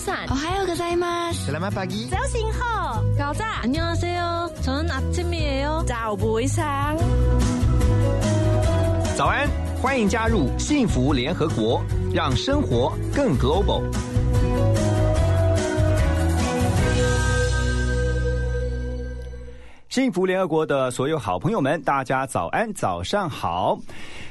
早晨，我还有个在吗？ Selamat pagi. 早晨好，搞炸，안녕하세요。저는아침이에요。 早会上，早安，欢迎加入幸福联合国，让生活更 global。幸福联合国的所有好朋友们，大家早安，早上好！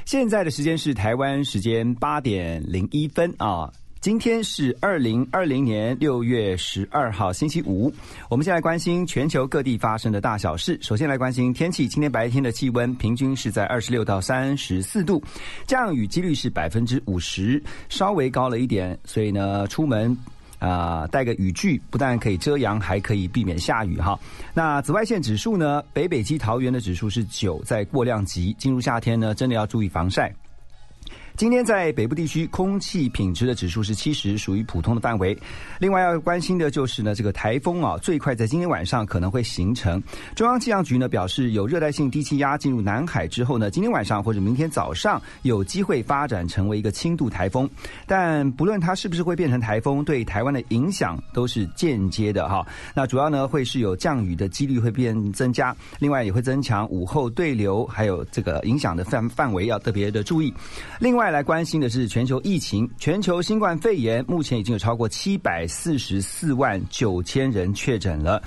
现在的时间是台湾时间八点零一分啊。 今天是二零二零年六月十二号星期五，我们先来关心全球各地发生的大小事。首先来关心天气，今天白天的气温平均是在二十六到三十四度，降雨几率是百分之五十，稍微高了一点，所以呢，出门。啊、带个雨具，不但可以遮阳，还可以避免下雨哈。那紫外线指数呢？北北基桃园的指数是九，在过量级。进入夏天呢，真的要注意防晒。今天在北部地区空气品质的指数是七十，属于普通的范围。另外要关心的就是呢，这个台风啊，最快在今天晚上可能会形成。中央气象局呢表示，有热带性低气压进入南海之后呢，今天晚上或者明天早上有机会发展成为一个轻度台风。但不论它是不是会变成台风，对台湾的影响都是间接的哈。那主要呢会是有降雨的几率会变增加，另外也会增强午后对流，还有这个影响的范范围要特别的注意。另外外来关心的是全球疫情，全球新冠肺炎目前已经有超过七百四十四万九千人确诊了。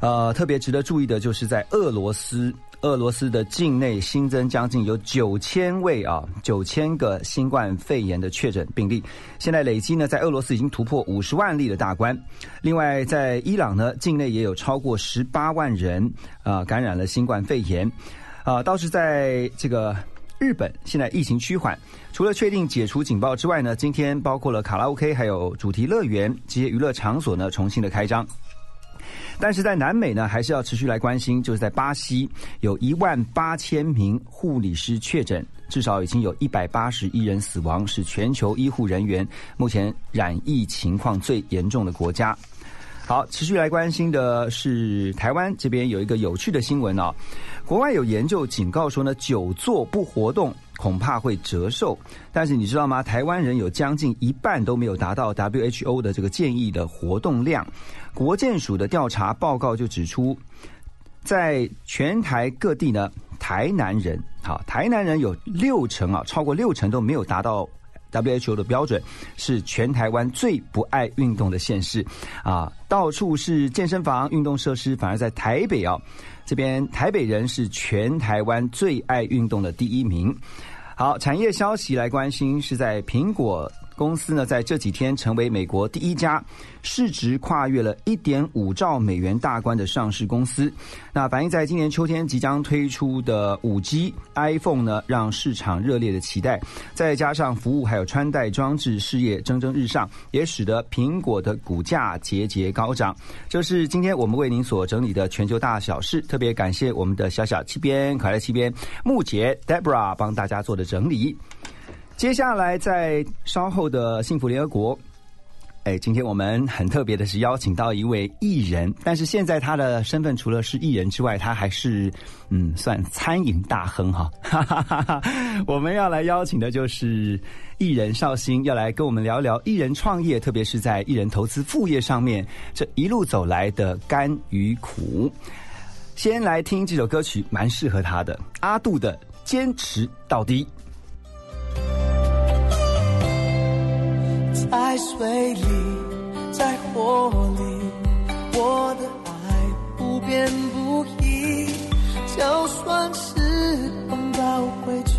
呃，特别值得注意的就是在俄罗斯，俄罗斯的境内新增将近有九千位啊，九千个新冠肺炎的确诊病例。现在累计呢，在俄罗斯已经突破五十万例的大关。另外，在伊朗呢，境内也有超过十八万人啊、感染了新冠肺炎。啊、倒是在这个日本，现在疫情趋缓，除了确定解除警报之外呢，今天包括了卡拉 OK 还有主题乐园这些娱乐场所呢，重新的开张。但是在南美呢，还是要持续来关心，就是在巴西有一万八千名护理师确诊，至少已经有一百八十一人死亡，是全球医护人员目前染疫情况最严重的国家。好，持续来关心的是台湾这边有一个有趣的新闻啊、国外有研究警告说呢，久坐不活动恐怕会折寿。但是你知道吗？台湾人有将近一半都没有达到 WHO 的这个建议的活动量。国健署的调查报告就指出，在全台各地呢，台南人，好，台南人有六成啊，超过六成都没有达到 WHO 的标准，是全台湾最不爱运动的县市啊，到处是健身房、运动设施，反而在台北啊，这边台北人是全台湾最爱运动的第一名。好，产业消息来关心是在苹果公司呢，在这几天成为美国第一家市值跨越了一点五兆美元大关的上市公司。那反映在今年秋天即将推出的五 G iPhone 呢，让市场热烈的期待。再加上服务还有穿戴装置事业蒸蒸日上，也使得苹果的股价节节高涨。这是今天我们为您所整理的全球大小事，特别感谢我们的小小七边可爱七边木杰 Debra 帮大家做的整理。接下来在稍后的幸福联合国。哎，今天我们很特别的是邀请到一位艺人，但是现在他的身份除了是艺人之外，他还是嗯算餐饮大亨哈。哈哈哈我们要来邀请的就是艺人绍兴，要来跟我们聊聊艺人创业，特别是在艺人投资副业上面这一路走来的甘与苦。先来听这首歌曲，蛮适合他的，阿杜的《坚持到底》。在水里，在火里，我的爱不变不移。就算时光倒回去，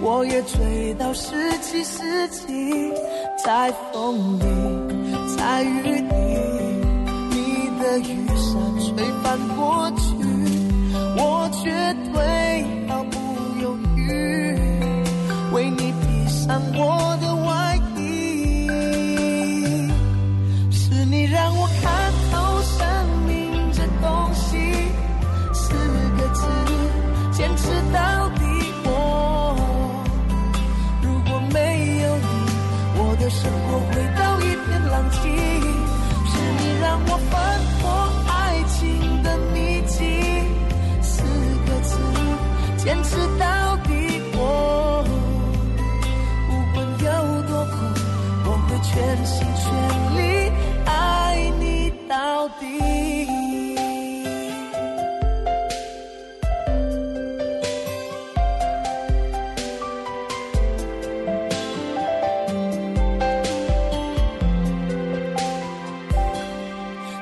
我也追到十七世纪。在风里，在雨里，你的雨伞吹翻过去，我绝对毫不犹豫，为你披上我的坚持到底过，不管有多苦，我会全心全力爱你到底。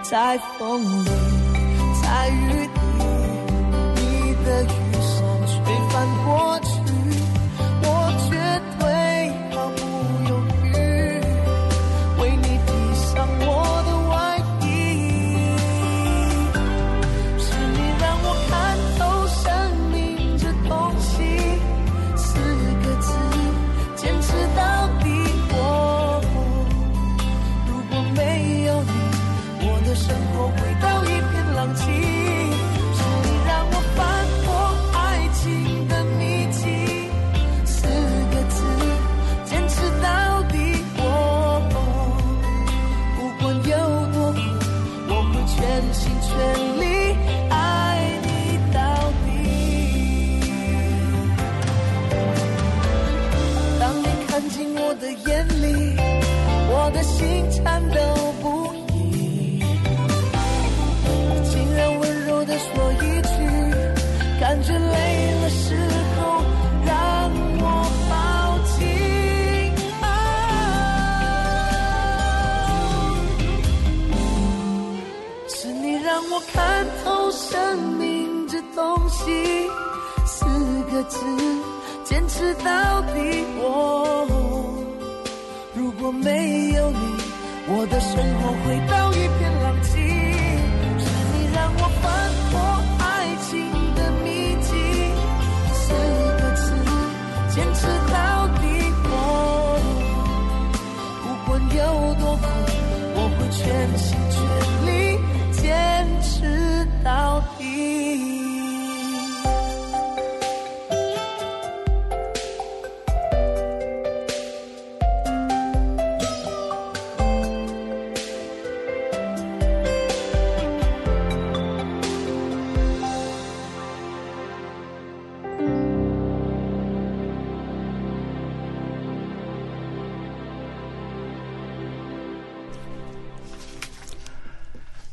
在风里，在雨里。坚持到底。我如果没有你，我的生活会到一片狼藉。是你让我翻破爱情的秘籍，四个字，坚持到底。我不管有多苦，我会全心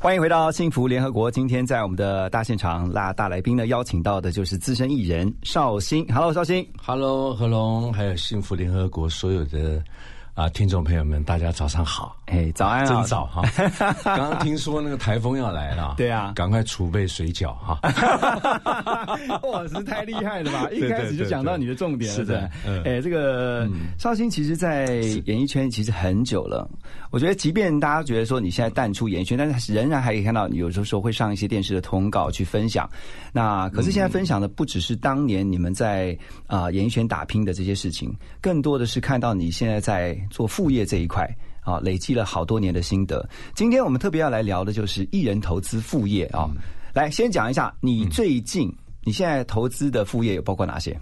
欢迎回到幸福联合国。今天在我们的大现场，拉大来宾呢，邀请到的就是资深艺人绍兴。Hello，绍兴。Hello，何龙，还有幸福联合国所有的啊听众朋友们，大家早上好。哎，早安啊！真早哈！刚刚听说那个台风要来了，对啊赶快储备水饺哈！哇，是太厉害了吧！一开始就讲到你的重点了，是的哎，这个绍兴其实，在演艺圈其实很久了。我觉得，即便大家觉得说你现在淡出演艺圈，但是仍然还可以看到你有时候会上一些电视的通告去分享。那可是现在分享的不只是当年你们在啊、演艺圈打拼的这些事情，更多的是看到你现在在做副业这一块。啊，累积了好多年的心得。今天我们特别要来聊的就是艺人投资副业啊。来，先讲一下你最近、你现在投资的副业有包括哪些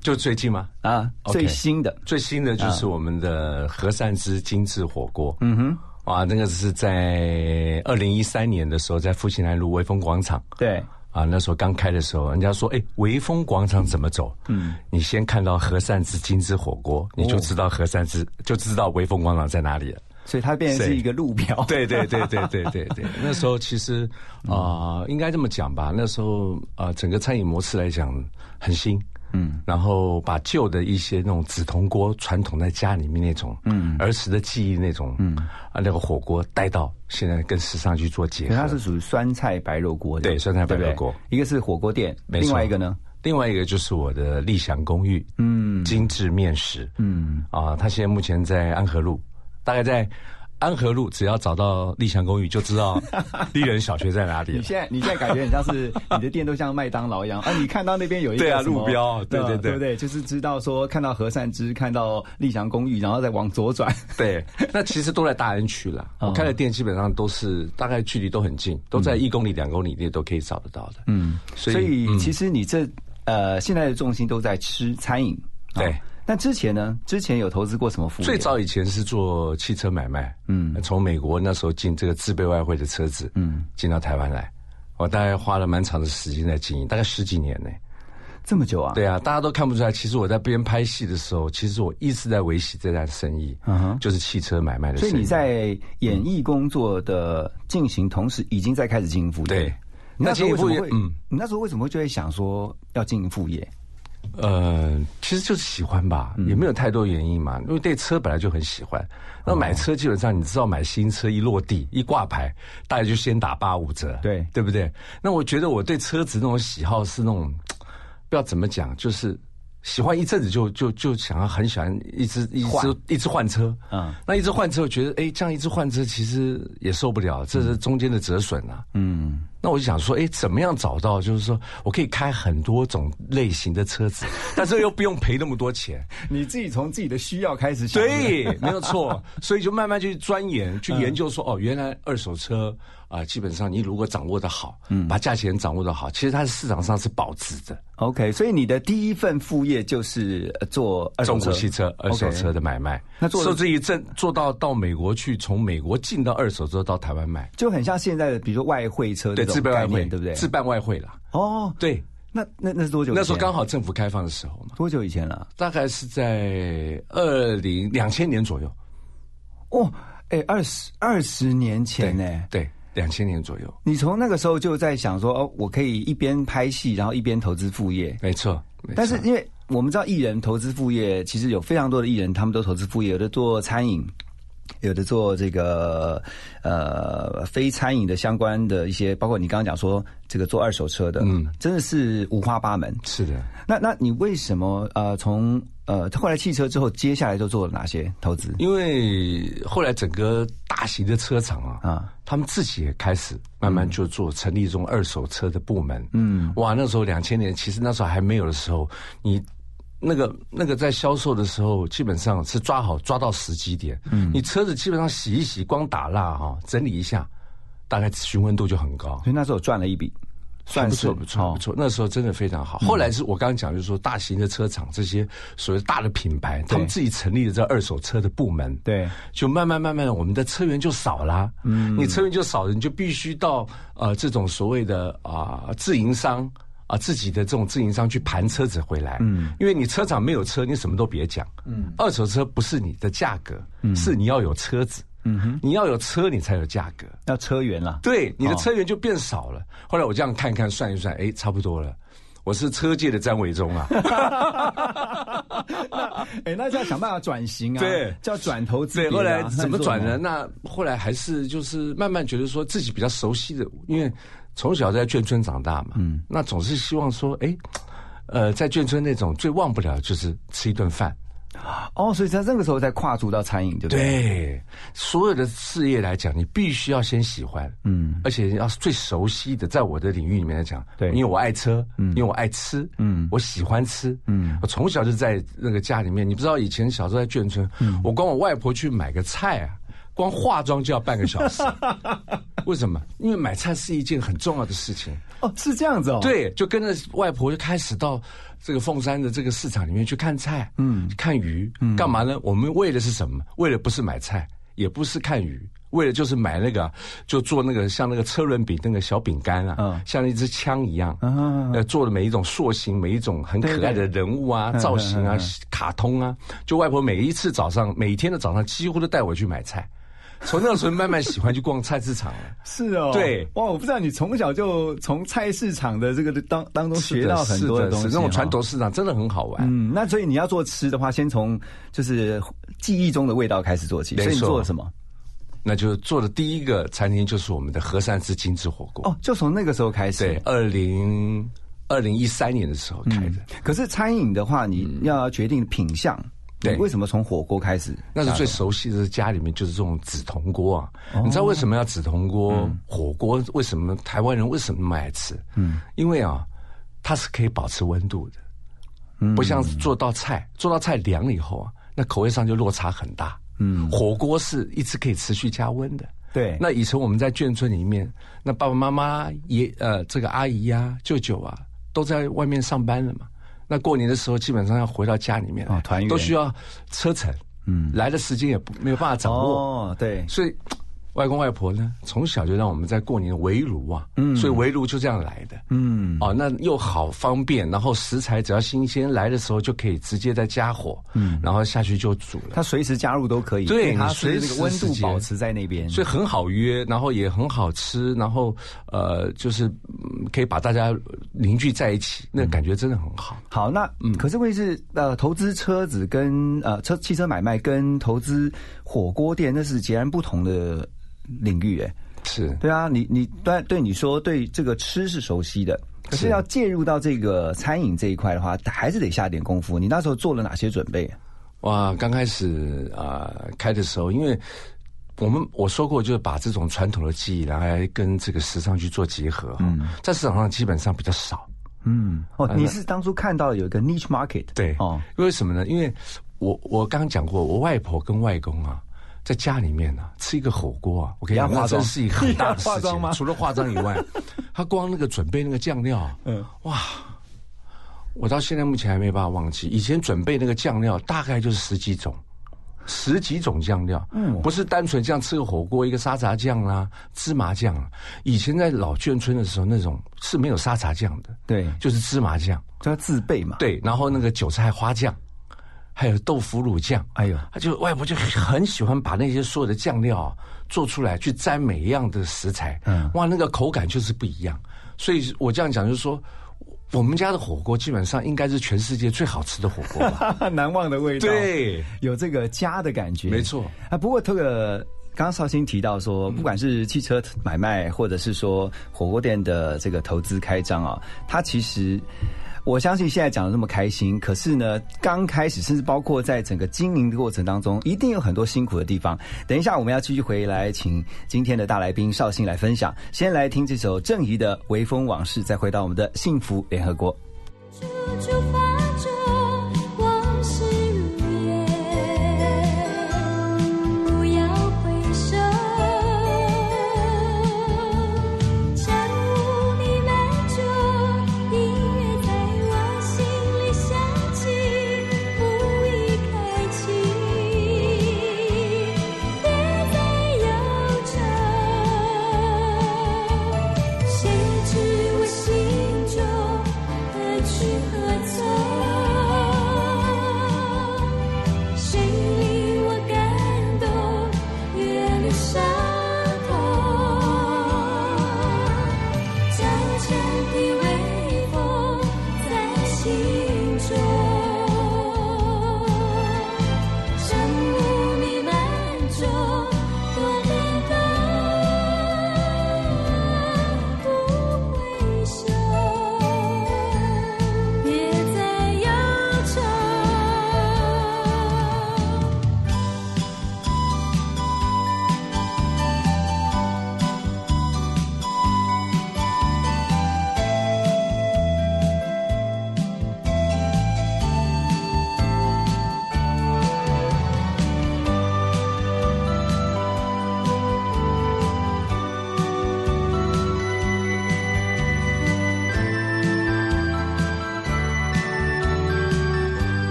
就最近吗？啊最新的最新的就是我们的和善之精致火锅。嗯哼，哇，那个是在二零一三年的时候，在复兴南路威风广场。对啊，那时候刚开的时候，人家说，哎，威风广场怎么走？嗯，你先看到和善之金枝火锅，你就知道和善之，就知道威风广场在哪里了。所以它变成是一个路标。对对对对对对对，那时候其实啊、呃应该这么讲吧，那时候啊、呃整个餐饮模式来讲很新。嗯，然后把旧的一些那种紫铜锅，传统在家里面那种，嗯，儿时的记忆那种，嗯，啊，那个火锅带到现在跟时尚去做结合。它是属于酸菜白肉锅的，对酸菜白肉锅。一个是火锅店，另外一个呢？另外一个就是我的立祥公寓，嗯，精致面食，嗯，啊，它现在目前在安和路，大概在安和路，只要找到立祥公寓，就知道 丽人小学在哪里了。你现在你现在感觉很像是你的店都像麦当劳一样啊！你看到那边有一个对啊路标对对对对不对？就是知道说看到和善之，看到立祥公寓，然后再往左转。对，那其实都在大安区了。哦我开的店基本上都是大概距离都很近，都在一公里、两公里内都可以找得到的。嗯，所所以以其实你这呃现在的重心都在吃餐饮。对啊那之前呢？之前有投资过什么副业？最早以前是做汽车买卖，嗯，从美国那时候进这个自备外汇的车子，嗯，进到台湾来，我大概花了蛮长的时间在经营，大概十几年呢。这么久啊？对啊，大家都看不出来，其实我在边拍戏的时候，其实我一直在维系这单生意，嗯哼就是汽车买卖的生意。所以你在演艺工作的进行同时，已经在开始经营副业。对你那时候为什么会？嗯你那时候为什么会就会想说要经营副业？呃，其实就是喜欢吧，嗯也没有太多原因嘛。因为对车本来就很喜欢。那买车基本上你知道，买新车一落地一挂牌，大家就先打八五折，对对不对？那我觉得我对车子那种喜好是那种，不知道怎么讲，就是喜欢一阵子就就就想要很喜欢一直一直一直换车，嗯那一直换车，我觉得哎，这样一直换车其实也受不了，这是中间的折损啊。嗯，那我就想说，哎，怎么样找到？就是说我可以开很多种类型的车子，但是又不用赔那么多钱。你自己从自己的需要开始想，对，没有错。所以就慢慢去钻研、去研究说，哦，原来二手车啊、基本上你如果掌握的好，嗯，把价钱掌握的好，其实它在市场上是保值的。OK，所以你的第一份副业就是呃做二中国汽车、二手车的买卖，那做的受这一阵做到到美国去，从美国进到二手车到台湾卖，就很像现在的，比如说外汇车对，自办外汇，对不对？自办外汇啦，哦，对，那那那是多久以前？那时候刚好政府开放的时候嘛，多久以前了？大概是在二零两千年左右，哦，哎，二十二十年前呢？对，两千年左右，你从那个时候就在想说，哦，我可以一边拍戏，然后一边投资副业。没错。没错但是因为我们知道艺人投资副业，其实有非常多的艺人，他们都投资副业，有的做餐饮，有的做这个呃非餐饮的相关的一些，包括你刚刚讲说这个做二手车的，嗯，真的是五花八门。是的，那那你为什么呃从呃后来汽车之后，接下来都做了哪些投资？因为后来整个大型的车厂啊，啊他们自己也开始慢慢就做成立这种二手车的部门。嗯，哇，那时候两千年，其实那时候还没有的时候，你那个那个在销售的时候，基本上是抓好抓到时机点。嗯，你车子基本上洗一洗，光打蜡哈、整理一下，大概询问度就很高。所以那时候赚了一笔，算是不错不错哦不错，那时候真的非常好。后来是我刚刚讲，就是说大型的车厂这些所谓大的品牌，他们自己成立了这二手车的部门，对，就慢慢慢慢的，我们的车源就少了。嗯，你车源就少了，你就必须到呃这种所谓的啊、自营商。啊，自己的这种自营商去盘车子回来，嗯，因为你车厂没有车，你什么都别讲，嗯，二手车不是你的价格，是你要有车子，嗯哼，你要有车，你才有价格，要车源啦。对，你的哦车源就变少了。后来我这样看看算一算，哎，差不多了。我是车界的张伟忠啊，哎，那就要想办法转型啊，对。叫转投资别对。后来怎么转呢？那那后来还是就是慢慢觉得说自己比较熟悉的，因为从小在眷村长大嘛，嗯，那总是希望说，哎，呃，在眷村那种最忘不了就是吃一顿饭。哦，所以在那个时候再跨足到餐饮，对不对？对，所有的事业来讲，你必须要先喜欢，嗯，而且要是最熟悉的，在我的领域里面来讲，对因为我爱车，嗯，因为我爱吃，嗯，我喜欢吃，嗯，我从小就在那个家里面，你不知道以前小时候在眷村，嗯我跟我外婆去买个菜啊。光化妆就要半个小时，为什么？因为买菜是一件很重要的事情。哦，是这样子哦。，对，就跟着外婆就开始到这个凤山的这个市场里面去看菜，嗯，看鱼，干嘛呢？我们为的是什么？为的不是买菜，也不是看鱼，为了就是买那个，就做那个像那个车轮饼那个小饼干啊，嗯像一支枪一样，嗯呃，做的每一种塑形，每一种很可爱的人物啊、造型啊、卡通啊，就外婆每一次早上，每天的早上几乎都带我去买菜。从那个时候慢慢喜欢去逛菜市场了。是哦。对哇，我不知道你从小就从菜市场的这个当当中学到很多的东西，是那种传统市场真的很好玩。嗯，那所以你要做吃的话，先从就是记忆中的味道开始做起。所以你做了什么？那就做的第一个餐厅就是我们的和善之精致火锅。哦，就从那个时候开始。对，二零二零一三年的时候开的，可是餐饮的话，你要决定品相，对为什么从火锅开始？那是最熟悉的，家里面就是这种紫铜锅啊。你知道为什么要紫铜锅、火锅？为什么台湾人为什么那么爱吃？嗯，因为啊，它是可以保持温度的，不像做道菜，做道菜凉了以后啊，那口味上就落差很大。嗯，火锅是一直可以持续加温的。对，那以前我们在眷村里面，那爸爸妈妈也呃这个阿姨呀、舅舅啊，都在外面上班了嘛。那过年的时候，基本上要回到家里面都需要车程，嗯，来的时间也不没有办法掌握，哦，对，所以外公外婆呢，从小就让我们在过年围炉啊，嗯，所以围炉就这样来的，嗯，哦，那又好方便，然后食材只要新鲜，来的时候就可以直接在加火，嗯，然后下去就煮了。它随时加入都可以，对，它随时温度保持在那边，所以很好约，然后也很好吃，然后呃，就是可以把大家凝聚在一起，那感觉真的很好。好，那嗯，可是问题是呃，投资车子跟呃车汽车买卖跟投资火锅店那是截然不同的。领域哎，是对啊，你你对对你说对这个吃是熟悉的，可是要介入到这个餐饮这一块的话，还是得下点功夫。你那时候做了哪些准备？哇，刚开始啊开的时候，因为我们我说过，就是把这种传统的技艺来跟这个时尚去做结合嗯，在市场上基本上比较少。嗯，哦，你是当初看到有一个 niche market，对哦，因为什么呢？因为我我刚刚讲过，我外婆跟外公啊。在家里面呢，吃一个火锅啊，我跟你讲，真是一个很大 的事情。除了化妆以外，他光那个准备那个酱料，嗯，哇，我到现在目前还没办法忘记。以前准备那个酱料大概就是十几种，十几种酱料，嗯，不是单纯这样吃个火锅，一个沙茶酱啦、芝麻酱。以前在老眷村的时候，那种是没有沙茶酱的，对，就是芝麻酱，就要自备嘛。对，然后那个韭菜花酱。还有豆腐乳酱，哎呦，他就外婆就很喜欢把那些所有的酱料做出来，去沾每一样的食材，嗯，哇，那个口感就是不一样。所以我这样讲就是说，我们家的火锅基本上应该是全世界最好吃的火锅吧，难忘的味道，对，有这个家的感觉，没错。啊，不过这个刚刚绍兴提到说，不管是汽车买卖，或者是说火锅店的这个投资开张啊，它其实。我相信现在讲的那么开心，可是呢，刚开始甚至包括在整个经营的过程当中，一定有很多辛苦的地方。等一下我们要继续回来，请今天的大来宾绍兴来分享。先来听这首郑怡的《微风往事》，再回到我们的幸福联合国。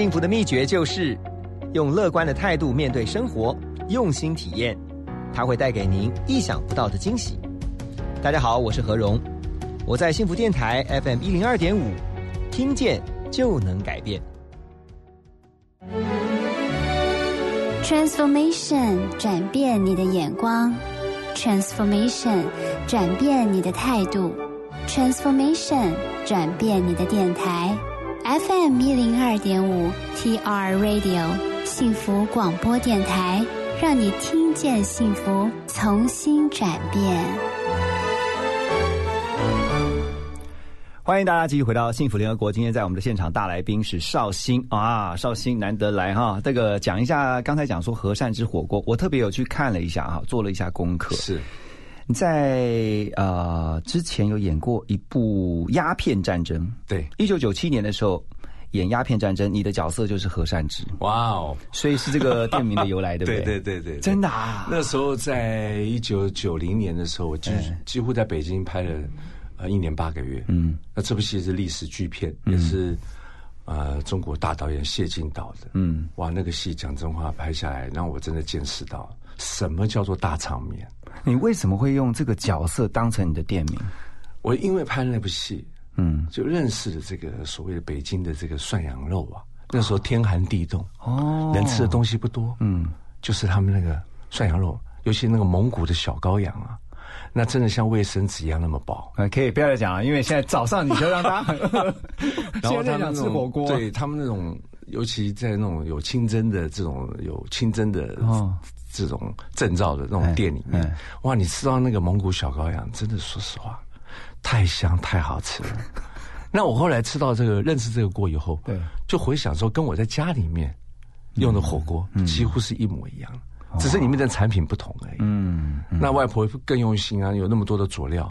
幸福的秘诀就是用乐观的态度面对生活，用心体验，它会带给您意想不到的惊喜。大家好，我是何荣，我在幸福电台 FM 一零二点五，听见就能改变。Transformation 转变你的眼光，Transformation 转变你的态度，Transformation 转变你的电台，FM 一零二点五 TR Radio 幸福广播电台，让你听见幸福，重新转变。欢迎大家继续回到幸福联合国。今天在我们的现场大来宾是绍兴啊，绍兴难得来哈。这个讲一下，刚才讲说和善之火锅，我特别有去看了一下哈，做了一下功课。是你在呃之前有演过一部鸦片战争，对，一九九七年的时候演鸦片战争，你的角色就是和善之，哇哦，所以是这个店名的由来，对不对？对对对对，真的啊。那时候在一九九零年的时候，我几几乎在北京拍了呃一年八个月。嗯，那这部戏是历史巨片，也是呃中国大导演谢晋导的。嗯，哇，那个戏讲真话拍下来，让我真的见识到什么叫做大场面。你为什么会用这个角色当成你的店名？我因为拍那部戏，嗯，就认识了这个所谓的北京的这个涮羊肉啊。那时候天寒地冻，哦，能吃的东西不多，嗯，就是他们那个涮羊肉，尤其那个蒙古的小羔羊啊，那真的像卫生纸一样那么薄。啊，可以不要再讲了，因为现在早上你就让大家很饿，然后现在想他们吃火锅，对他们那种，尤其在那种有清真的这种有清真的哦这种证照的那种店里面哇，你吃到那个蒙古小羔羊，真的说实话，太香太好吃了。那我后来吃到这个认识这个锅以后，对，就回想说，跟我在家里面用的火锅几乎是一模一样，只是里面的产品不同而已。嗯，那外婆更用心啊，有那么多的佐料。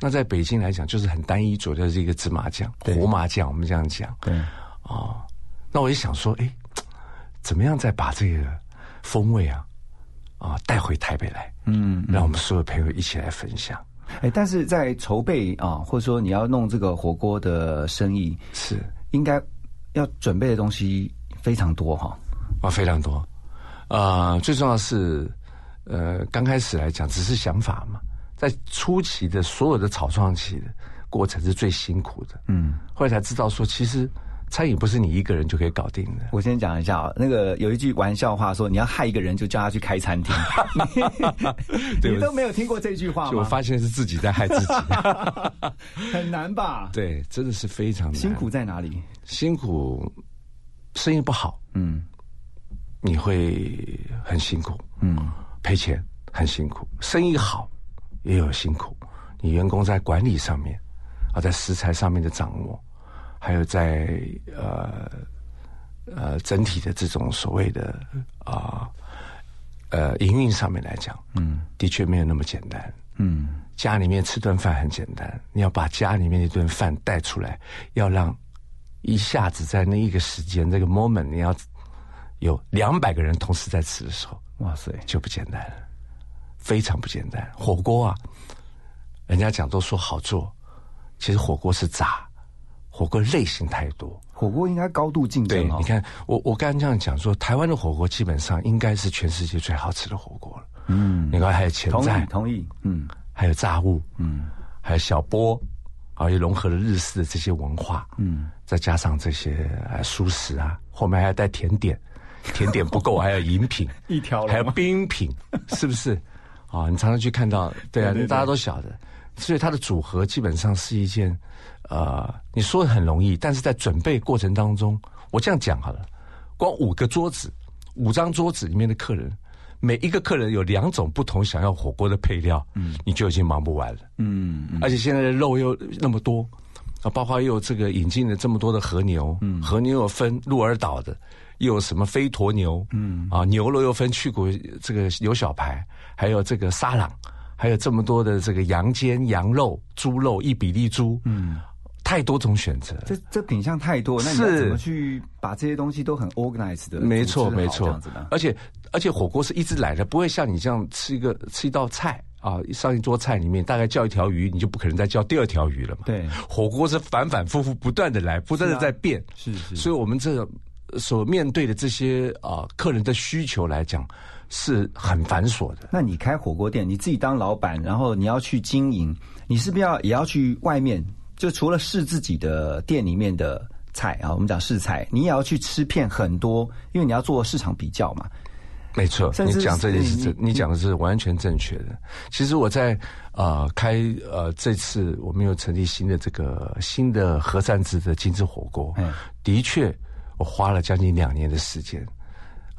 那在北京来讲，就是很单一佐料，是一个芝麻酱、胡麻酱，我们这样讲。对，哦，那我也想说，哎，怎么样再把这个风味啊啊带回台北来？嗯，让我们所有朋友一起来分享。哎，但是在筹备啊，或者说你要弄这个火锅的生意，是应该要准备的东西非常多哈。啊，非常多。啊、最重要的是，呃，刚开始来讲只是想法嘛，在初期的所有的草创期的过程是最辛苦的。嗯，后来才知道说，其实餐饮不是你一个人就可以搞定的。我先讲一下啊，那个有一句玩笑话说，你要害一个人就叫他去开餐厅，你你都没有听过这句话吗？就我发现是自己在害自己。很难吧？对，真的是非常难辛苦在哪里？辛苦，生意不好，嗯你会很辛苦，嗯赔钱很辛苦；生意好也有辛苦，你员工在管理上面，啊，在食材上面的掌握，还有在呃呃整体的这种所谓的啊呃营运上面来讲，嗯，的确没有那么简单。嗯家里面吃顿饭很简单，你要把家里面那顿饭带出来，要让一下子在那一个时间这个 moment，你要有两百个人同时在吃的时候，哇塞，就不简单了，非常不简单。火锅啊，人家讲都说好做，其实火锅是炸，火锅类型太多。火锅应该高度竞对，争哦。你看我我刚刚这样讲说，台湾的火锅基本上应该是全世界最好吃的火锅了。嗯，你看还有前同菜意，同意，嗯还有炸物，嗯，还有小波，还有融合了日式的这些文化，嗯，再加上这些呃熟食啊，后面还要带甜点，甜点不够还有饮品，一条龙还有冰品，是不是？啊，你常常去看到，对啊，对对对大家都晓得，所以它的组合基本上是一件，呃，你说的很容易，但是在准备过程当中，我这样讲好了，光五个桌子，五张桌子里面的客人。每一个客人有两种不同想要火锅的配料，嗯，你就已经忙不完了。嗯嗯而且现在的肉又那么多，啊，包括又有这个引进了这么多的和牛，嗯，和牛又分鹿儿岛的，又有什么飞驼牛，嗯，啊，牛肉又分去骨这个牛小排，还有这个沙朗，还有这么多的这个羊肩、羊肉、猪肉、一比例猪，嗯，太多种选择。这这品相太多，那你是怎么去把这些东西都很 organized 的？没错，没错这样子的。而且而且火锅是一直来的，不会像你这样吃一个吃一道菜啊，上一桌菜里面大概叫一条鱼，你就不可能再叫第二条鱼了嘛。对火锅是反反复复不断的来，不断的在变。是是，所以我们这个所面对的这些啊、客人的需求来讲，是很繁琐的。那你开火锅店，你自己当老板，然后你要去经营，你是不是要也要去外面？就除了试自己的店里面的菜啊，我们讲试菜，你也要去吃遍很多，因为你要做市场比较嘛。没错，你讲这件是事，你你讲的是完全正确的。其实我在呃开呃这次我们又成立新的这个新的和善子的精致火锅嗯，的确我花了将近两年的时间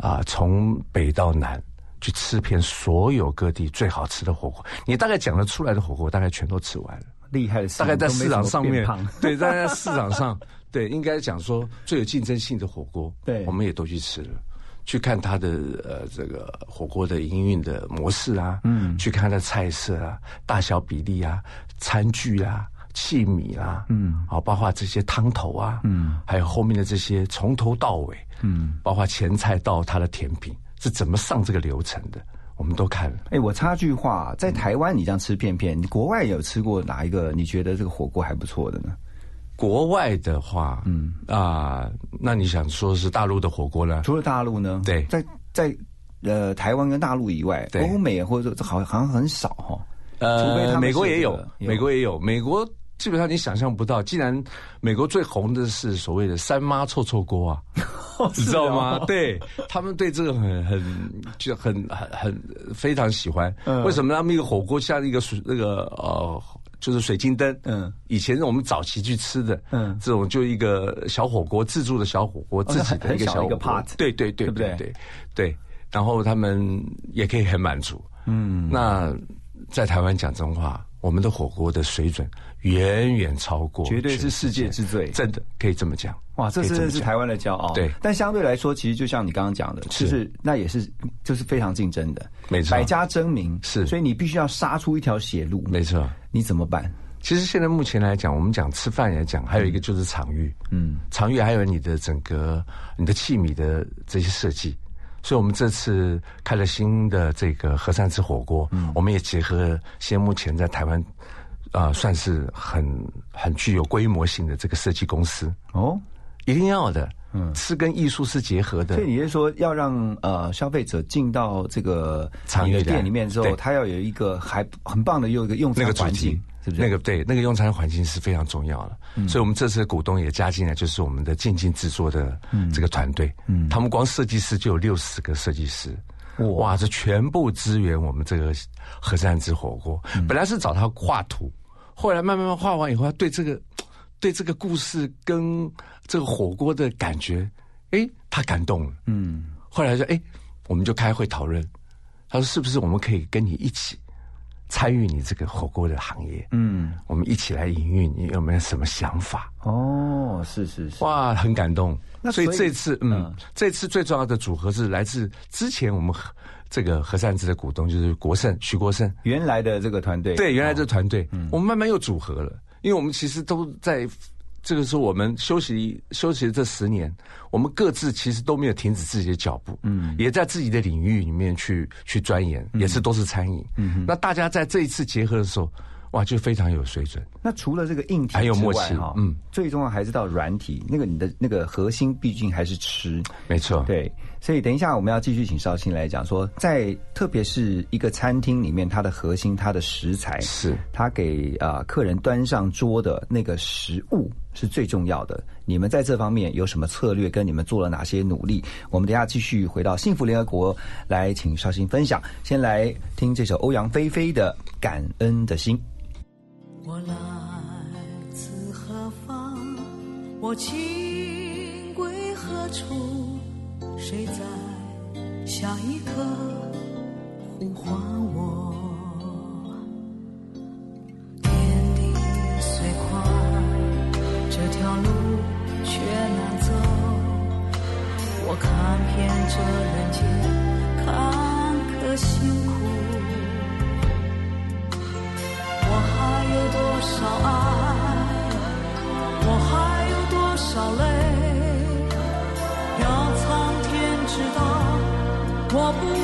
啊、从北到南。去吃遍所有各地最好吃的火锅，你大概讲得出来的火锅，大概全都吃完了。厉害的是，大概在市场上面 对，大概在市场上，对，应该讲说最有竞争性的火锅，对我们也都去吃了，去看它的呃这个火锅的营运的模式啊，嗯，去看它的菜色啊、大小比例啊、餐具啊、器皿啊，嗯，好，包括这些汤头啊，嗯，还有后面的这些从头到尾，嗯，包括前菜到它的甜品是怎么上这个流程的，我们都看了。哎，我插句话，在台湾你这样吃片片，你国外有吃过哪一个你觉得这个火锅还不错的呢？国外的话，嗯啊、那你想说是大陆的火锅呢？除了大陆呢？对在在呃台湾跟大陆以外，对欧美或者说好好像很少哈。除非他呃，美国也有美国也有，美国基本上你想象不到，既然美国最红的是所谓的三妈臭臭锅啊，你知道吗？哦对他们对这个很很就很很很非常喜欢。嗯。为什么他们一个火锅像一个水那个呃。就是水晶灯，嗯，以前我们早期去吃的，嗯。这种就一个小火锅，自助的小火锅，自己的一个一个小火锅。part 对对对对不对对对，然后他们也可以很满足，嗯，那在台湾讲真话，我们的火锅的水准远远超过，绝对是世界之最真的可以这么讲。哇，这真的是台湾的骄傲。对但相对来说，其实就像你刚刚讲的，就是那也是就是非常竞争的，没错百家争鸣是所以你必须要杀出一条血路。没错。你怎么办？其实现在目前来讲，我们讲吃饭来讲，还有一个就是场域，嗯，场域还有你的整个你的器皿的这些设计。所以我们这次开了新的这个和善吃火锅，嗯，我们也结合了现目前在台湾，啊、算是很很具有规模性的这个设计公司，哦，一定要的，嗯，是跟艺术是结合的。所以，你是说要让呃消费者进到这个你的。场域店里面之后，他要有一个还很棒的又一个用餐环境，是不是？那个对那个用餐环境是非常重要的，所以我们这次的股东也加进来，就是我们的静静制作的这个团队，嗯，他们光设计师就有六十个设计师，哇，这全部支援我们这个和善之火锅。本来是找他画图，后来慢慢慢画完以后，他对这个对这个故事跟这个火锅的感觉，哎，他感动了，嗯，后来说，哎，我们就开会讨论，他说是不是我们可以跟你一起。参与你这个火锅的行业，嗯，我们一起来营运，你有没有什么想法？哦，是是是，哇，很感动。所以那所以这次，嗯，嗯。这次最重要的组合是来自之前我们和这个和善之的股东，就是国盛徐国盛。原来的这个团队，对，原来这个团队，我们慢慢又组合了，因为我们其实都在这个是我们休息休息的这十年，我们各自其实都没有停止自己的脚步，嗯，也在自己的领域里面去去钻研，也是都是餐饮，嗯，那大家在这一次结合的时候，哇，就非常有水准。那除了这个硬体还有默契哈，嗯，最重要还是到软体，那个你的那个核心毕竟还是吃，没错，对，所以等一下我们要继续请绍兴来讲说，在特别是一个餐厅里面，它的核心、它的食材是它给啊、呃客人端上桌的那个食物是最重要的。你们在这方面有什么策略？跟你们做了哪些努力？我们等一下继续回到幸福联合国来，请绍兴分享。先来听这首欧阳菲菲的《感恩的心》。我来自何方？我情归何处？谁在下一刻呼唤我？天地虽宽，这条路却难走。我看遍这人间坎坷辛苦。我不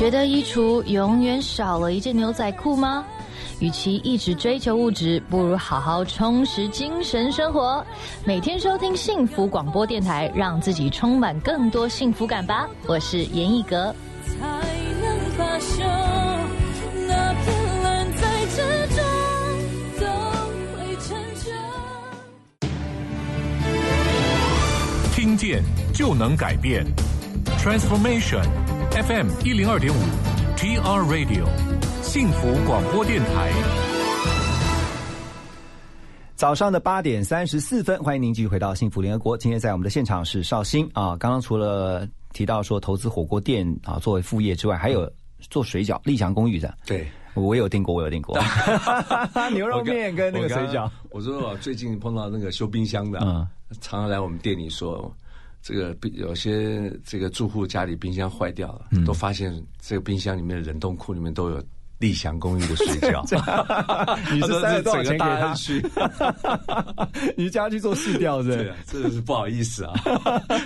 觉得衣橱永远少了一件牛仔裤吗？与其一直追求物质，不如好好充实精神生活。每天收听幸福广播电台，让自己充满更多幸福感吧。我是严艺格。才能罢休，那片蓝在之中都会成。听见就能改变，Transformation FM 一零二点五，TR Radio 幸福广播电台。早上的八点三十四分，欢迎您继续回到幸福联合国。今天在我们的现场是绍兴啊。刚刚除了提到说投资火锅店啊作为副业之外，还有做水饺，立祥公寓的。对，我有订过，我有订过 牛肉面跟那个水饺。我说我最近碰到那个修冰箱的，嗯常常来我们店里说，这个冰有些这个住户家里冰箱坏掉了，嗯都发现这个冰箱里面的冷冻库里面都有立祥公寓的水饺。你是塞了多少钱给他他说这整个大安？区 你叫他去做试调是真的是不好意思啊，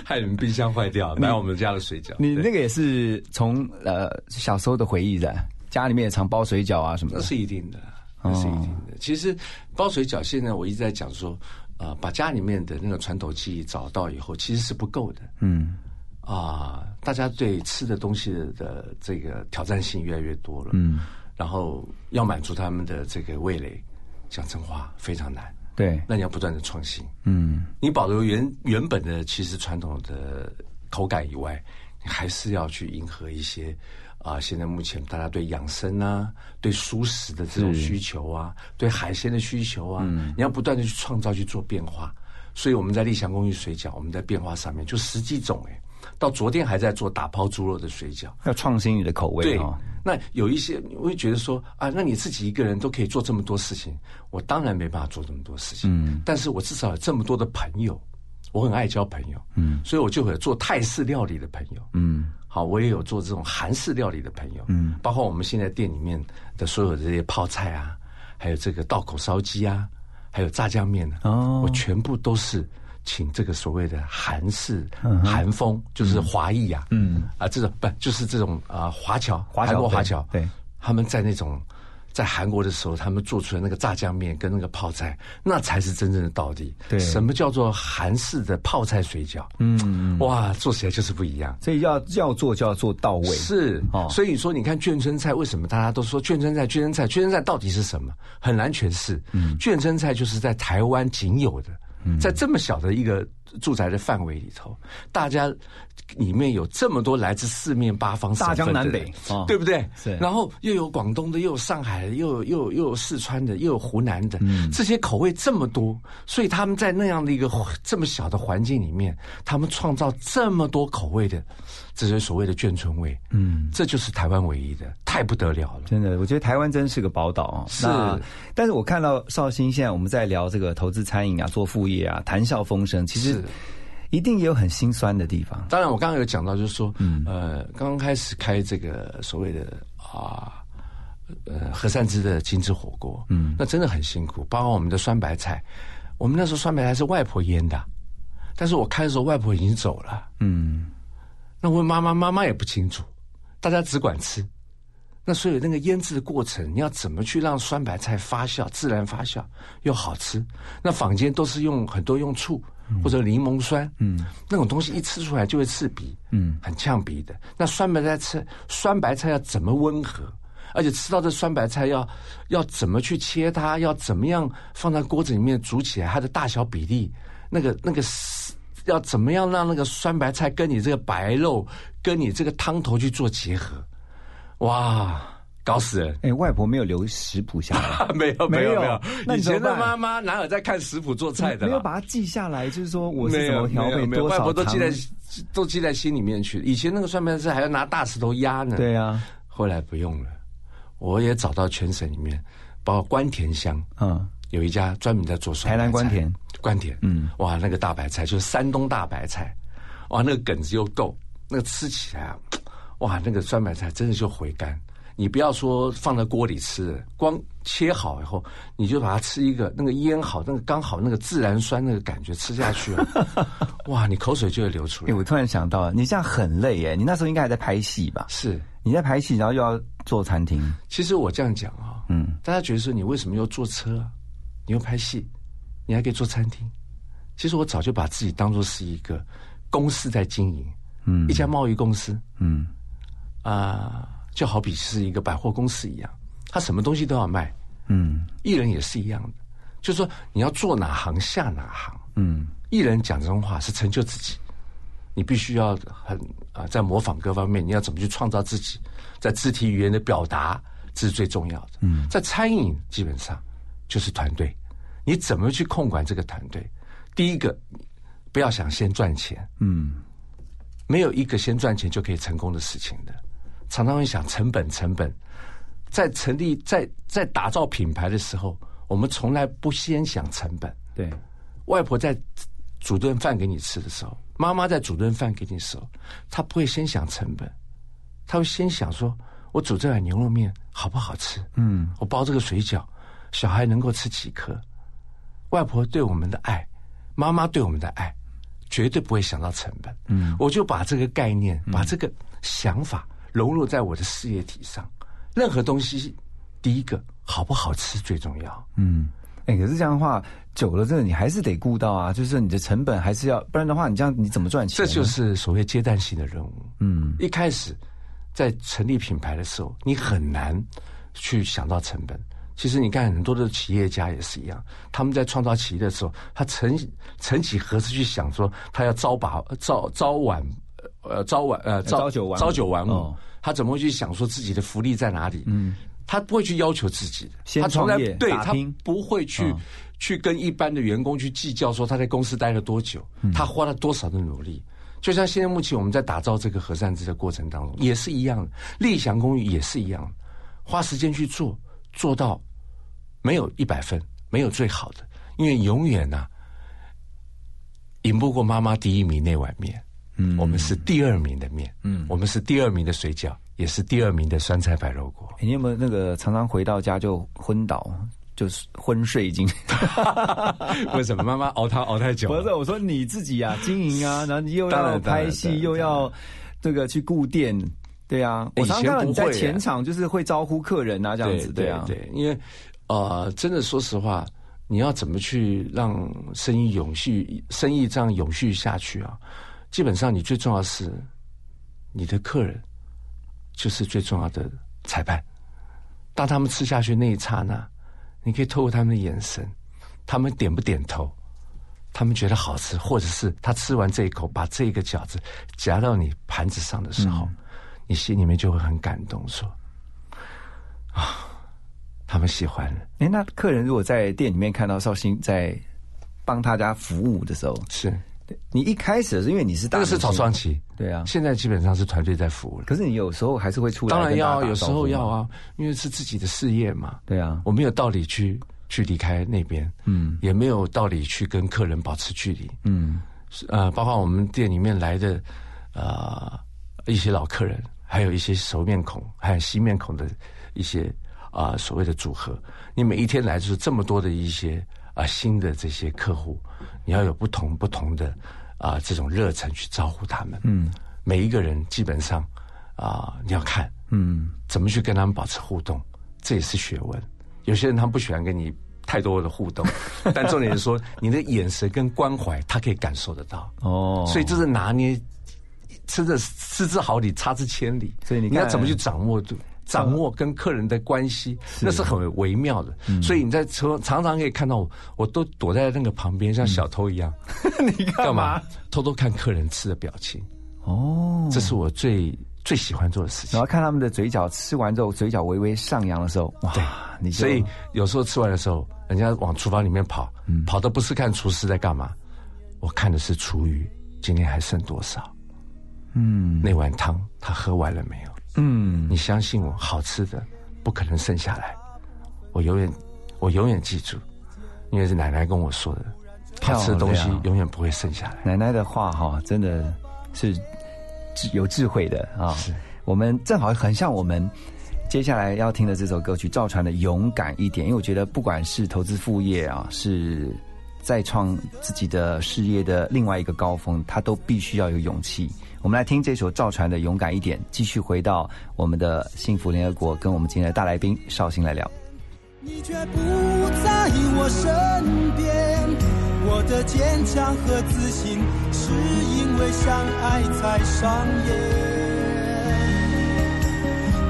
害你们冰箱坏掉，买我们家的水饺。你那个也是从呃小时候的回忆的，家里面也常包水饺啊什么那的。是一定的，那是一定的。其实包水饺，现在我一直在讲说，呃，把家里面的那个传统技艺找到以后，其实是不够的。嗯啊，大家对吃的东西的这个挑战性越来越多了。嗯，然后要满足他们的这个味蕾，讲真话非常难。对，那你要不断的创新，嗯你保留原原本的其实传统的口感以外，你还是要去迎合一些啊、现在目前大家对养生啊、对舒适的这种需求啊、对海鲜的需求啊，嗯你要不断的去创造、去做变化。所以我们在立祥公寓水饺，我们在变化上面就十几种哎，到昨天还在做打抛猪肉的水饺。要创新你的口味对哦。，那有一些你会觉得说啊，那你自己一个人都可以做这么多事情，我当然没办法做这么多事情。嗯，但是我至少有这么多的朋友，我很爱交朋友，嗯，所以我就会有做泰式料理的朋友，嗯。好，我也有做这种韩式料理的朋友，嗯，包括我们现在店里面的所有的这些泡菜啊，还有这个道口烧鸡啊，还有炸酱面啊，哦。我全部都是请这个所谓的韩式、韩风，就是华裔啊，嗯。啊，这种不就是这种啊华侨，华侨韩国华侨，对，他们在那种在韩国的时候，他们做出来那个炸酱面跟那个泡菜，那才是真正的道地。对什么叫做韩式的泡菜水饺？嗯，哇，做起来就是不一样。所以要要做就要做到位。是，哦所以说你看眷村菜，为什么大家都说眷村菜？眷村菜，眷村菜到底是什么？很难诠释。嗯，眷村菜就是在台湾仅有的，嗯在这么小的一个住宅的范围里头，大家里面有这么多来自四面八方大江南北哦。对不对？然后又有广东的，又有上海的，又有又有又有四川的，又有湖南的，嗯。这些口味这么多，所以他们在那样的一个这么小的环境里面，他们创造这么多口味的这些所谓的眷村味，嗯，这就是台湾唯一的，太不得了了。真的，我觉得台湾真是个宝岛啊。是。但是我看到绍兴现在我们在聊这个投资餐饮啊、做副业啊、谈笑风生，其实一定也有很心酸的地方。当然，我刚刚有讲到，就是说，呃，刚刚开始开这个所谓的啊，呃，和善之的精致火锅，嗯，那真的很辛苦，包括我们的酸白菜，我们那时候酸白菜是外婆腌的，但是我开的时候外婆已经走了，嗯，那问妈妈，妈妈也不清楚，大家只管吃。那所以那个腌制的过程，你要怎么去让酸白菜发酵、自然发酵又好吃？那坊间都是用很多用醋或者柠檬酸，嗯，那种东西一吃出来就会刺鼻，嗯，很呛鼻的。那酸白菜吃酸白菜要怎么温和？而且吃到这酸白菜要要怎么去切它？要怎么样放在锅子里面煮起来？它的大小比例，那个那个要怎么样让那个酸白菜跟你这个白肉跟你这个汤头去做结合？哇，搞死人！哎，外婆没有留食谱下来，没有没有有没有，那以前的妈妈哪有在看食谱做菜的啦？没有把它记下来，就是说我是怎么调没有没有外配多少糖婆都记在都记在心里面去。以前那个酸白菜还要拿大石头压呢，对啊，后来不用了。我也找到全省里面，包括关田乡嗯，有一家专门在做酸白菜。台南关田，关田，嗯，哇，那个大白菜就是山东大白菜，哇，那个梗子又够，那个吃起来啊，哇，那个酸白菜真的就回甘。你不要说放在锅里吃，光切好以后，你就把它吃一个那个腌好，那个刚好那个自然酸那个感觉吃下去啊，哇，你口水就会流出哎，来。我突然想到，你这样很累耶，你那时候应该还在拍戏吧？是，你在拍戏，然后又要做餐厅，其实我这样讲啊，嗯，大家觉得说你为什么又坐车啊？你又拍戏，你还可以做餐厅。其实我早就把自己当做是一个公司在经营，嗯一家贸易公司嗯啊、就好比是一个百货公司一样，他什么东西都要卖。嗯艺人也是一样的，就是说你要做哪行下哪行。嗯艺人讲这种话是成就自己，你必须要很啊、在模仿各方面，你要怎么去创造自己，在肢体语言的表达，这是最重要的。嗯，在餐饮基本上就是团队，你怎么去控管这个团队？第一个，不要想先赚钱，嗯没有一个先赚钱就可以成功的事情的，常常会想成本成本。在成立在在打造品牌的时候，我们从来不先想成本。对，外婆在煮顿饭给你吃的时候，妈妈在煮顿饭给你的时候，她不会先想成本，她会先想说：我煮这碗牛肉面好不好吃？嗯我包这个水饺，小孩能够吃几颗？外婆对我们的爱，妈妈对我们的爱，绝对不会想到成本。嗯，我就把这个概念，把这个想法融入在我的事业体上。任何东西，第一个好不好吃最重要。嗯。哎、可是这样的话，久了，真的你还是得顾到啊，就是你的成本还是要，不然的话，你这样你怎么赚钱？这就是所谓阶段性的任务。嗯一开始在成立品牌的时候，你很难去想到成本。其实你看很多的企业家也是一样，他们在创造企业的时候，他曾曾几何时去想说他要朝把朝朝晚呃朝晚呃朝九晚五。朝九晚五，哦。他怎么会去想说自己的福利在哪里？嗯，他不会去要求自己的，他从来对他不会去、嗯去跟一般的员工去计较说他在公司待了多久，嗯。他花了多少的努力。就像现在目前我们在打造这个和善之的过程当中，也是一样的，立祥公寓也是一样的，花时间去做，做到没有一百分，没有最好的，因为永远呐、赢不过妈妈第一名那碗面。嗯，我们是第二名的面，嗯，我们是第二名的水饺，也是第二名的酸菜白肉锅。哎你有没有那个常常回到家就昏倒，就是昏睡已经？为什么妈妈熬汤熬太久？不是，我说你自己啊，经营啊，然后你又要拍戏，又要这个去顾店，对啊，我常常看到你在前场就是会招呼客人啊，这样子，对啊，对，因为呃，真的说实话，你要怎么去让生意永续，生意这样永续下去啊？基本上，你最重要的是你的客人，就是最重要的裁判。当他们吃下去那一刹那，你可以透过他们的眼神，他们点不点头，他们觉得好吃，或者是他吃完这一口，把这个饺子夹到你盘子上的时候，你心里面就会很感动，说啊，他们喜欢了。哎，那客人如果在店里面看到绍兴在帮他家服务的时候，是，你一开始是因为你是大个是草创期，对啊，现在基本上是团队在服务了。可是你有时候还是会出来当然要，有时候要，啊，因为是自己的事业嘛。对啊，我没有道理去去离开那边，嗯也没有道理去跟客人保持距离。嗯是呃，包括我们店里面来的呃一些老客人，还有一些熟面孔，还有新面孔的一些啊、所谓的组合。你每一天来就是这么多的一些啊、新的这些客户，你要有不同不同的啊、这种热忱去招呼他们。嗯每一个人基本上啊、你要看嗯怎么去跟他们保持互动，这也是学问。有些人他不喜欢跟你太多的互动，但重点是说你的眼神跟关怀，他可以感受得到。哦，所以这是拿捏，真的失之毫厘，差之千里。所以你看要怎么去掌握住？掌握跟客人的关系，那是很微妙的。嗯所以你在车常常可以看到我，我都躲在那个旁边，像小偷一样，你干干嘛？偷偷看客人吃的表情，哦，这是我最最喜欢做的事情然后。看他们的嘴角，吃完之后嘴角微微上扬的时候，哇，你所以有时候吃完的时候，人家往厨房里面跑，嗯跑的不是看厨师在干嘛，我看的是厨余今天还剩多少，嗯那碗汤他喝完了没有？嗯你相信我，好吃的不可能剩下来。我永远，我永远记住，因为是奶奶跟我说的，好吃的东西永远不会剩下来。奶奶的话哈，真的是有智慧的啊。是我们正好很像我们接下来要听的这首歌曲，赵传的《勇敢一点》，因为我觉得不管是投资副业啊，是再创自己的事业的另外一个高峰，他都必须要有勇气。我们来听这首赵传的《勇敢一点》，继续回到我们的幸福联合国，跟我们今天的大来宾绍兴来聊。你却不在我身边，我的坚强和自信是因为相爱才上演。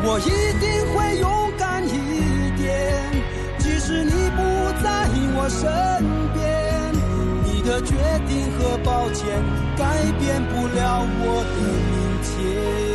我一定会勇敢一点，即使你不在我身边，的决定和抱歉改变不了我的明天。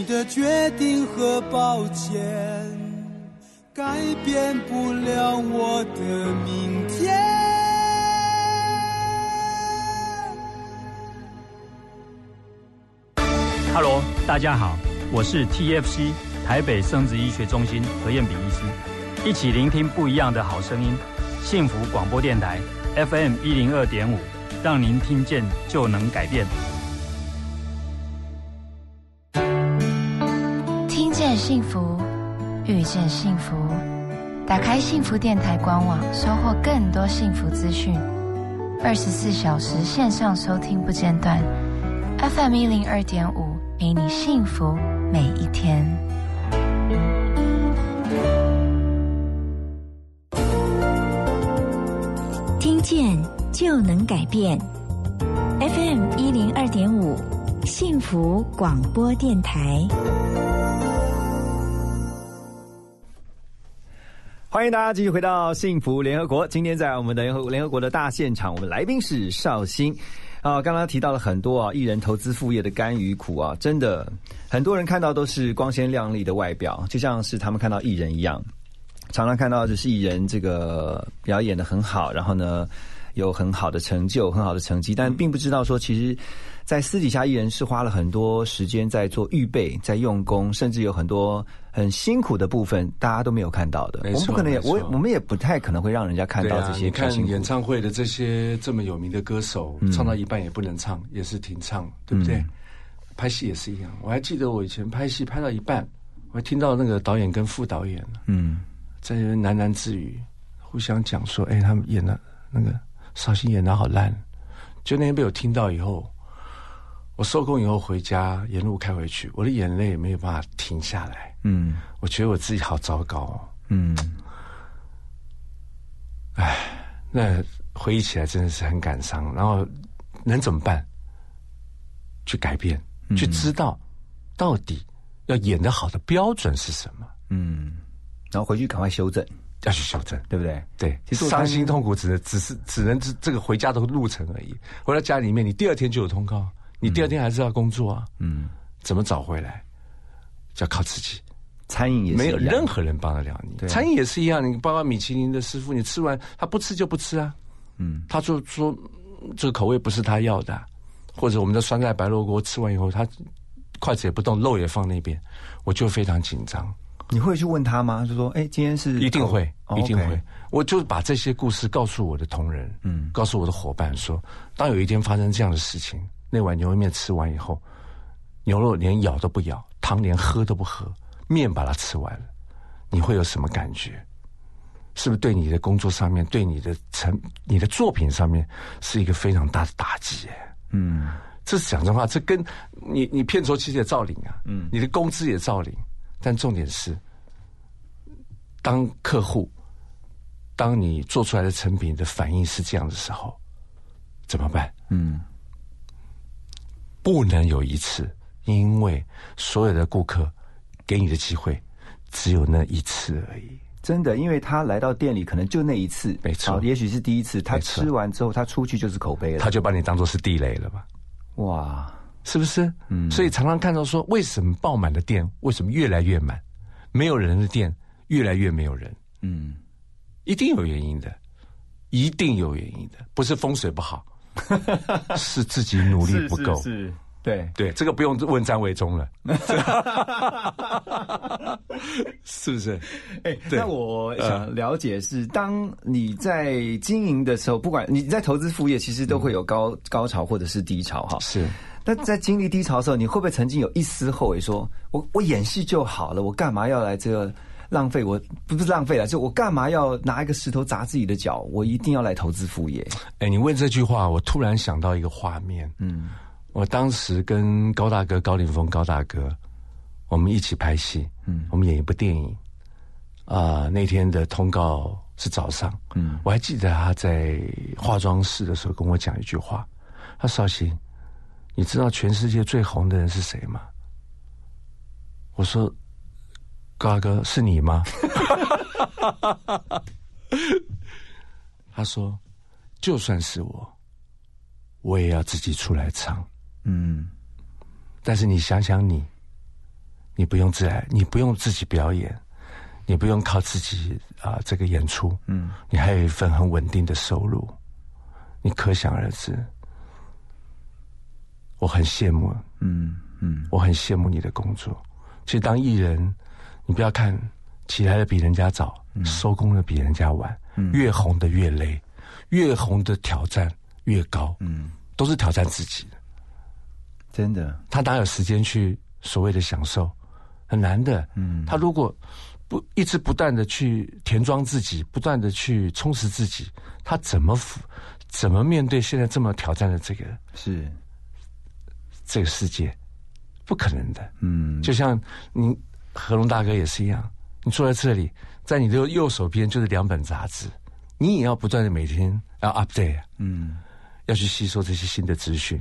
你的决定和抱歉，改变不了我的明天。Hello，大家好，我是 TFC 台北生殖医学中心何彦炳医师，一起聆听不一样的好声音，幸福广播电台 FM 一零二点五，让您听见就能改变。见幸福，遇见幸福，打开幸福电台官网，收获更多幸福资讯，二十四小时线上收听不间断，FM 一零二点五。陪你幸福每一天。听见就能改变。FM 一零二点五，幸福广播电台。欢迎大家继续回到幸福联合国。今天在我们的联合联合国的大现场，我们来宾是绍兴。啊，刚刚提到了很多啊，艺人投资副业的甘与苦啊，真的很多人看到都是光鲜亮丽的外表，就像是他们看到艺人一样，常常看到就是艺人这个表演的很好，然后呢有很好的成就、很好的成绩，但并不知道说其实。在私底下，艺人是花了很多时间在做预备，在用功，甚至有很多很辛苦的部分，大家都没有看到的。我们不可能也，我我们也不太可能会让人家看到这些。你看演唱会的这些这么有名的歌手，唱到一半也不能唱，也是停唱，对不对？拍戏也是一样。我还记得我以前拍戏拍到一半，我还听到那个导演跟副导演嗯，在喃喃自语，互相讲说：“哎，他们演的那个绍兴演的好烂。”就那天被我听到以后。我收工以后回家，沿路开回去，我的眼泪没有办法停下来。嗯，我觉得我自己好糟糕。哦。嗯，哎，那回忆起来真的是很感伤。然后能怎么办？去改变，去知道到底要演的好的标准是什么。嗯，然后回去赶快修正，要去修正，对不对？对，伤心痛苦只能只是只能这这个回家的路程而已。回到家里面，你第二天就有通告。你第二天还是要工作啊？嗯，怎么找回来？就要靠自己。餐饮也没有任何人帮得了你。餐饮也是一样，你包括米其林的师傅，你吃完他不吃就不吃啊。嗯，他就说这个口味不是他要的，或者我们的酸菜白肉锅吃完以后，他筷子也不动，肉也放那边，我就非常紧张。你会去问他吗？就说：“哎，今天是一定会，一定会。”我就把这些故事告诉我的同仁，嗯，告诉我的伙伴说：当有一天发生这样的事情。那碗牛肉面吃完以后，牛肉连咬都不咬，汤连喝都不喝，面把它吃完了，你会有什么感觉？是不是对你的工作上面，对你的成、你的作品上面，是一个非常大的打击？嗯，这是讲真话，这跟你你片酬其实也照领啊，嗯，你的工资也照领，但重点是，当客户，当你做出来的成品的反应是这样的时候，怎么办？嗯。不能有一次，因为所有的顾客给你的机会只有那一次而已。真的，因为他来到店里可能就那一次，没错，也许是第一次。他吃完之后，他出去就是口碑了，他就把你当做是地雷了吧？哇，是不是？嗯，所以常常看到说，为什么爆满的店为什么越来越满，没有人的店越来越没有人？嗯，一定有原因的，一定有原因的，不是风水不好。是自己努力不够，是，对。对，这个不用问张维忠了，是不是？哎，那我想了解是，当你在经营的时候，不管你在投资副业，其实都会有高高潮或者是低潮，哈，是。那在经历低潮的时候，你会不会曾经有一丝后悔，说我我演戏就好了，我干嘛要来这个？浪费我不是浪费了，就我干嘛要拿一个石头砸自己的脚？我一定要来投资副业。哎，你问这句话，我突然想到一个画面。嗯，我当时跟高大哥高凌风高大哥，我们一起拍戏。嗯，我们演一部电影。啊，那天的通告是早上。嗯，我还记得他在化妆室的时候跟我讲一句话。他说：“少兴，你知道全世界最红的人是谁吗？”我说。高哥是你吗？他说：“就算是我，我也要自己出来唱。嗯，但是你想想你，你不用自来，你不用自己表演，你不用靠自己啊这个演出，嗯，你还有一份很稳定的收入，你可想而知。我很羡慕，嗯嗯，我很羡慕你的工作。其实当艺人，你不要看起来的比人家早，收工的比人家晚，越红的越累，越红的挑战越高，嗯，都是挑战自己的。真的，他哪有时间去所谓的享受？很难的。嗯，他如果不一直不断的去填装自己，不断的去充实自己，他怎么怎么面对现在这么挑战的这个是这个世界？不可能的。嗯，就像你何龙大哥也是一样，你坐在这里，在你的右手边就是两本杂志，你也要不断的每天要 update，嗯，要去吸收这些新的资讯。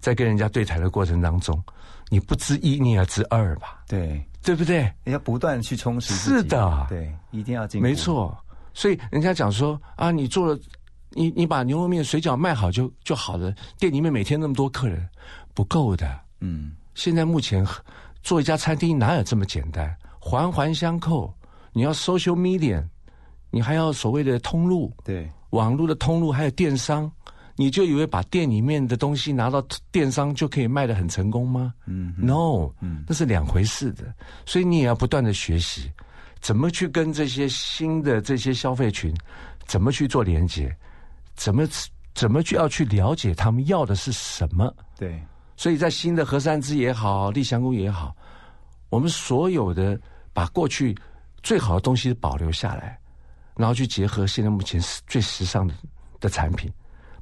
在跟人家对谈的过程当中，你不知一，你也知二吧？对，对不对？你要不断去充实。是的，对，一定要进步。没错，所以人家讲说啊，你做了，你你把牛肉面、水饺卖好就就好了。店里面每天那么多客人，不够的。嗯，现在目前做一家餐厅哪有这么简单？环环相扣，你要 social media，你还要所谓的通路，对，网络的通路，还有电商。你就以为把店里面的东西拿到电商就可以卖的很成功吗？嗯，no，嗯，那是两回事的。所以你也要不断的学习，怎么去跟这些新的这些消费群，怎么去做连接，怎么怎么去要去了解他们要的是什么？对，所以在新的和山之也好，立祥宫也好，我们所有的把过去最好的东西保留下来，然后去结合现在目前最时尚的的产品。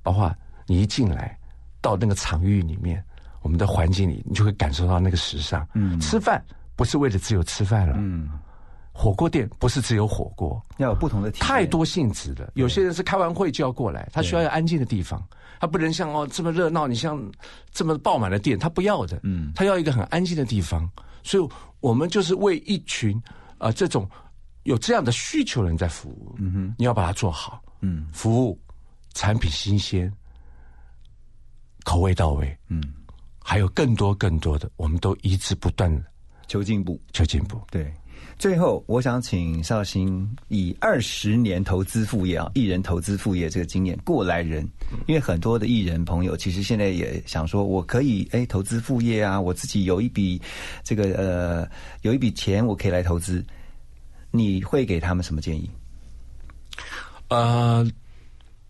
包括你一进来到那个场域里面，我们的环境里，你就会感受到那个时尚。嗯，吃饭不是为了只有吃饭了。嗯，火锅店不是只有火锅，要有不同的体太多性质的。有些人是开完会就要过来，他需要有安静的地方，他不能像哦这么热闹，你像这么爆满的店，他不要的。嗯，他要一个很安静的地方，所以我们就是为一群啊这种有这样的需求人在服务。嗯哼，你要把它做好。嗯，服务。产品新鲜，口味到位，嗯，还有更多更多的，我们都一直不断的求进步，求进步。对，最后我想请绍兴以二十年投资副业啊，艺人投资副业这个经验过来人，因为很多的艺人朋友其实现在也想说，我可以哎投资副业啊，我自己有一笔这个呃有一笔钱，我可以来投资，你会给他们什么建议？呃。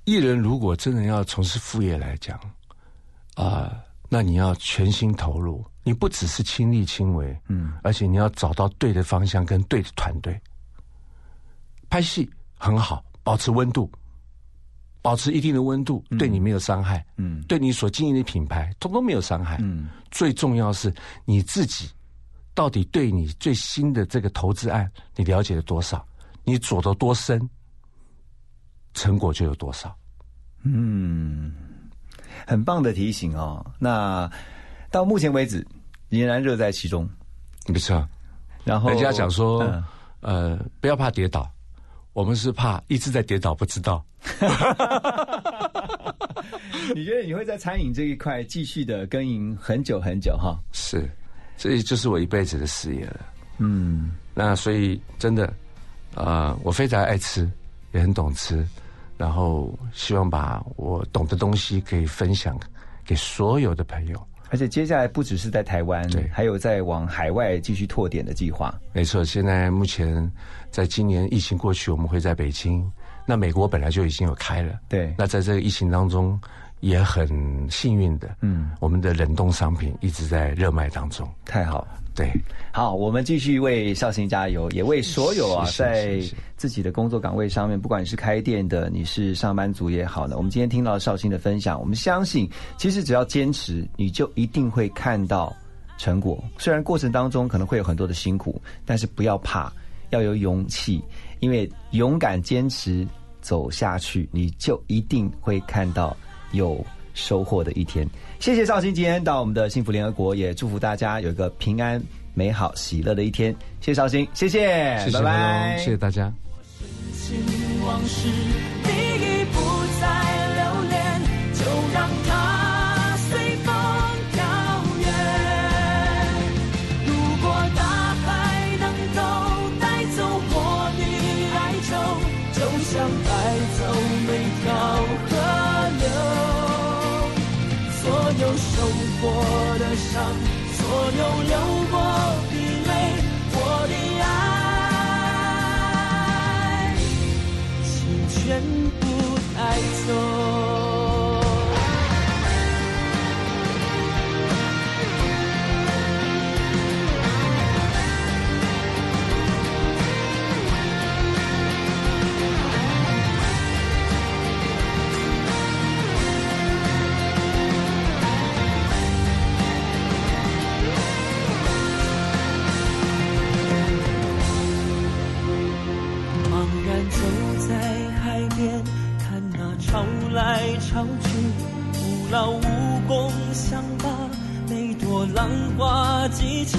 艺人如果真的要从事副业来讲，啊，那你要全心投入，你不只是亲力亲为，嗯，而且你要找到对的方向跟对的团队。拍戏很好，保持温度，保持一定的温度，对你没有伤害，嗯，对你所经营的品牌通通没有伤害，嗯，最重要是你自己到底对你最新的这个投资案，你了解了多少？你走得多深？成果就有多少？嗯，很棒的提醒哦。那到目前为止仍然乐在其中，没错。然后人家讲说，呃，不要怕跌倒，我们是怕一直在跌倒不知道。你觉得你会在餐饮这一块继续的耕耘很久很久哈？是，这就是我一辈子的事业了。嗯，那所以真的，啊，我非常爱吃，也很懂吃。然后希望把我懂的东西可以分享给所有的朋友，而且接下来不只是在台湾，对，还有在往海外继续拓点的计划。没错，现在目前在今年疫情过去，我们会在北京。那美国本来就已经有开了，对。那在这个疫情当中，也很幸运的，嗯，我们的冷冻商品一直在热卖当中，太好。对，好，我们继续为绍兴加油，也为所有啊，在自己的工作岗位上面，不管你是开店的，你是上班族也好呢。我们今天听到绍兴的分享，我们相信，其实只要坚持，你就一定会看到成果。虽然过程当中可能会有很多的辛苦，但是不要怕，要有勇气，因为勇敢坚持走下去，你就一定会看到有收获的一天。谢谢绍兴今天到我们的幸福联合国，也祝福大家有一个平安、美好、喜乐的一天。谢谢绍兴，谢谢，谢谢拜拜，谢谢大家。往来潮去，徒劳无功，想把每朵浪花记起，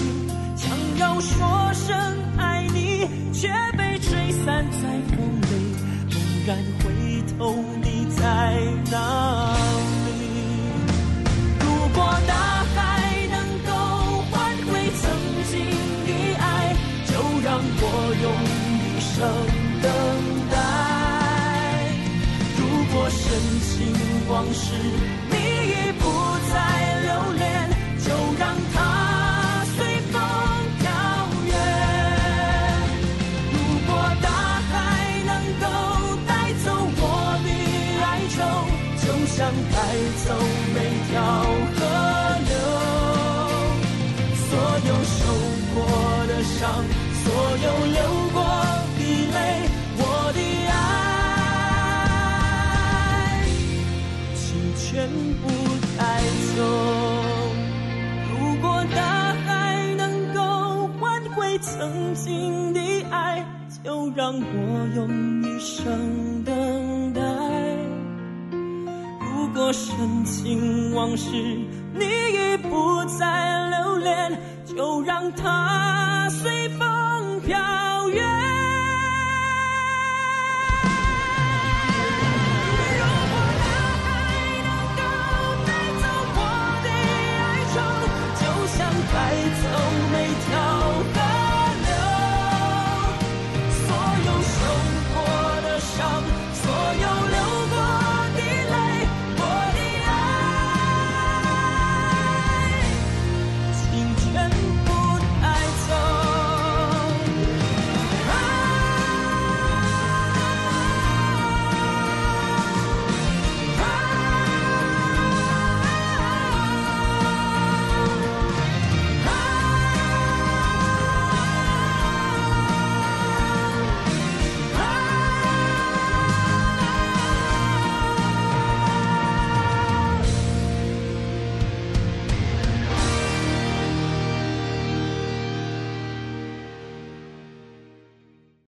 想要说声爱你，却被吹散在风里。猛然回头，你在哪里？如果大海能够换回曾经的爱，就让我用一生如果深情往事。让我用一生等待。如果深情往事你已不再留恋，就让它